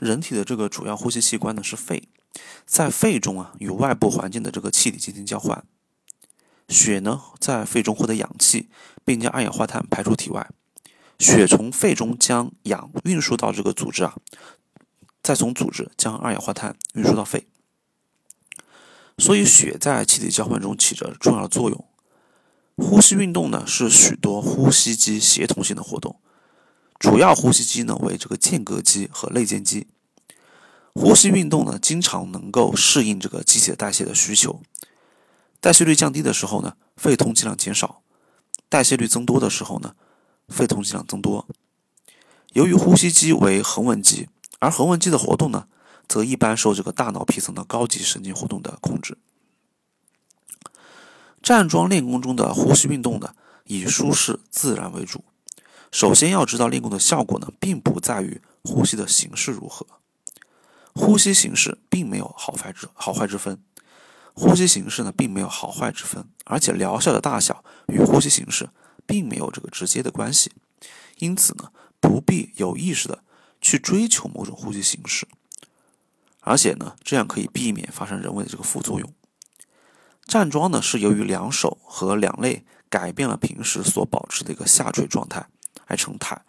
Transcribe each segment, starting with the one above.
人体的这个主要呼吸器官呢是肺，在肺中啊与外部环境的这个气体进行交换，血呢在肺中获得氧气，并将二氧化碳排出体外，血从肺中将氧运输到这个组织啊，再从组织将二氧化碳运输到肺，所以血在气体交换中起着重要的作用。呼吸运动呢是许多呼吸肌协同性的活动。主要呼吸肌呢为这个间隔肌和肋间肌。呼吸运动呢经常能够适应这个机械代谢的需求。代谢率降低的时候呢，肺通气量减少；代谢率增多的时候呢，肺通气量增多。由于呼吸肌为横纹肌，而横纹肌的活动呢，则一般受这个大脑皮层的高级神经活动的控制。站桩练功中的呼吸运动呢，以舒适自然为主。首先要知道练功的效果呢，并不在于呼吸的形式如何。呼吸形式并没有好坏之好坏之分，呼吸形式呢并没有好坏之分，而且疗效的大小与呼吸形式并没有这个直接的关系。因此呢，不必有意识的去追求某种呼吸形式，而且呢，这样可以避免发生人为的这个副作用。站桩呢是由于两手和两肋改变了平时所保持的一个下垂状态。还成抬，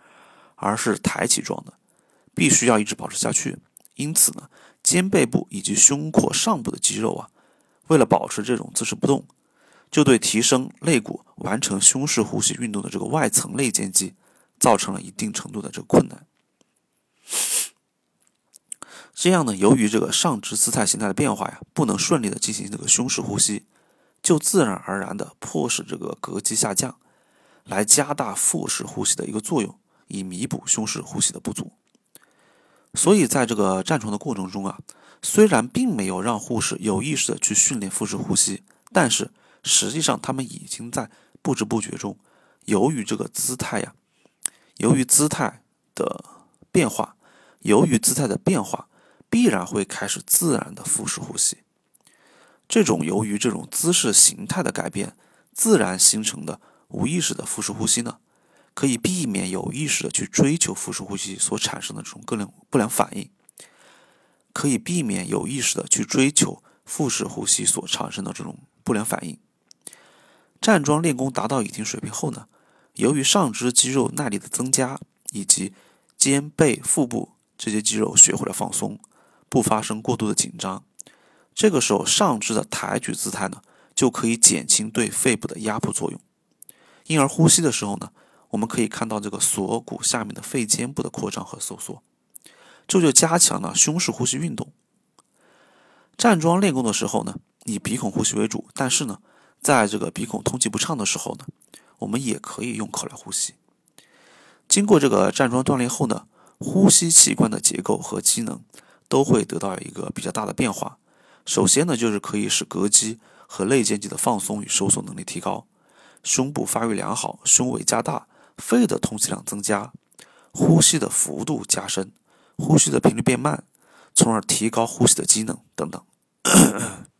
而是抬起状的，必须要一直保持下去。因此呢，肩背部以及胸廓上部的肌肉啊，为了保持这种姿势不动，就对提升肋骨、完成胸式呼吸运动的这个外层肋间肌，造成了一定程度的这个困难。这样呢，由于这个上肢姿态形态的变化呀，不能顺利的进行这个胸式呼吸，就自然而然的迫使这个膈肌下降。来加大腹式呼吸的一个作用，以弥补胸式呼吸的不足。所以，在这个站床的过程中啊，虽然并没有让护士有意识的去训练腹式呼吸，但是实际上他们已经在不知不觉中，由于这个姿态呀，由于姿态的变化，由于姿态的变化，必然会开始自然的腹式呼吸。这种由于这种姿势形态的改变，自然形成的。无意识的腹式呼吸呢，可以避免有意识的去追求腹式呼吸所产生的这种各种不良反应，可以避免有意识的去追求腹式呼吸所产生的这种不良反应。站桩练功达到一定水平后呢，由于上肢肌肉耐力的增加，以及肩背腹部这些肌肉学会了放松，不发生过度的紧张，这个时候上肢的抬举姿态呢，就可以减轻对肺部的压迫作用。婴儿呼吸的时候呢，我们可以看到这个锁骨下面的肺尖部的扩张和收缩，这就加强了胸式呼吸运动。站桩练功的时候呢，以鼻孔呼吸为主，但是呢，在这个鼻孔通气不畅的时候呢，我们也可以用口来呼吸。经过这个站桩锻炼后呢，呼吸器官的结构和机能都会得到一个比较大的变化。首先呢，就是可以使膈肌和肋间肌的放松与收缩能力提高。胸部发育良好，胸围加大，肺的通气量增加，呼吸的幅度加深，呼吸的频率变慢，从而提高呼吸的机能等等。